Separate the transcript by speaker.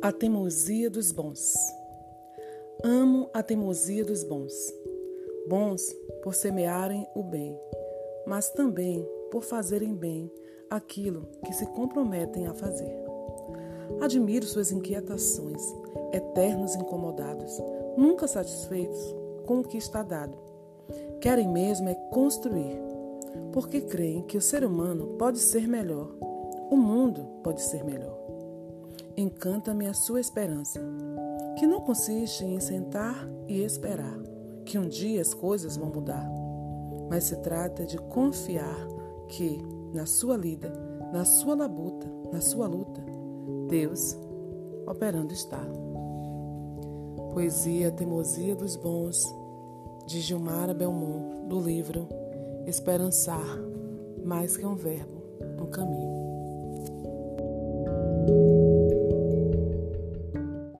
Speaker 1: A teimosia dos bons. Amo a teimosia dos bons. Bons por semearem o bem, mas também por fazerem bem aquilo que se comprometem a fazer. Admiro suas inquietações, eternos incomodados, nunca satisfeitos com o que está dado. Querem mesmo é construir, porque creem que o ser humano pode ser melhor, o mundo pode ser melhor. Encanta-me a sua esperança, que não consiste em sentar e esperar que um dia as coisas vão mudar, mas se trata de confiar que, na sua lida, na sua labuta, na sua luta, Deus operando está. Poesia Teimosia dos Bons, de Gilmara Belmont, do livro Esperançar, mais que um verbo, um caminho.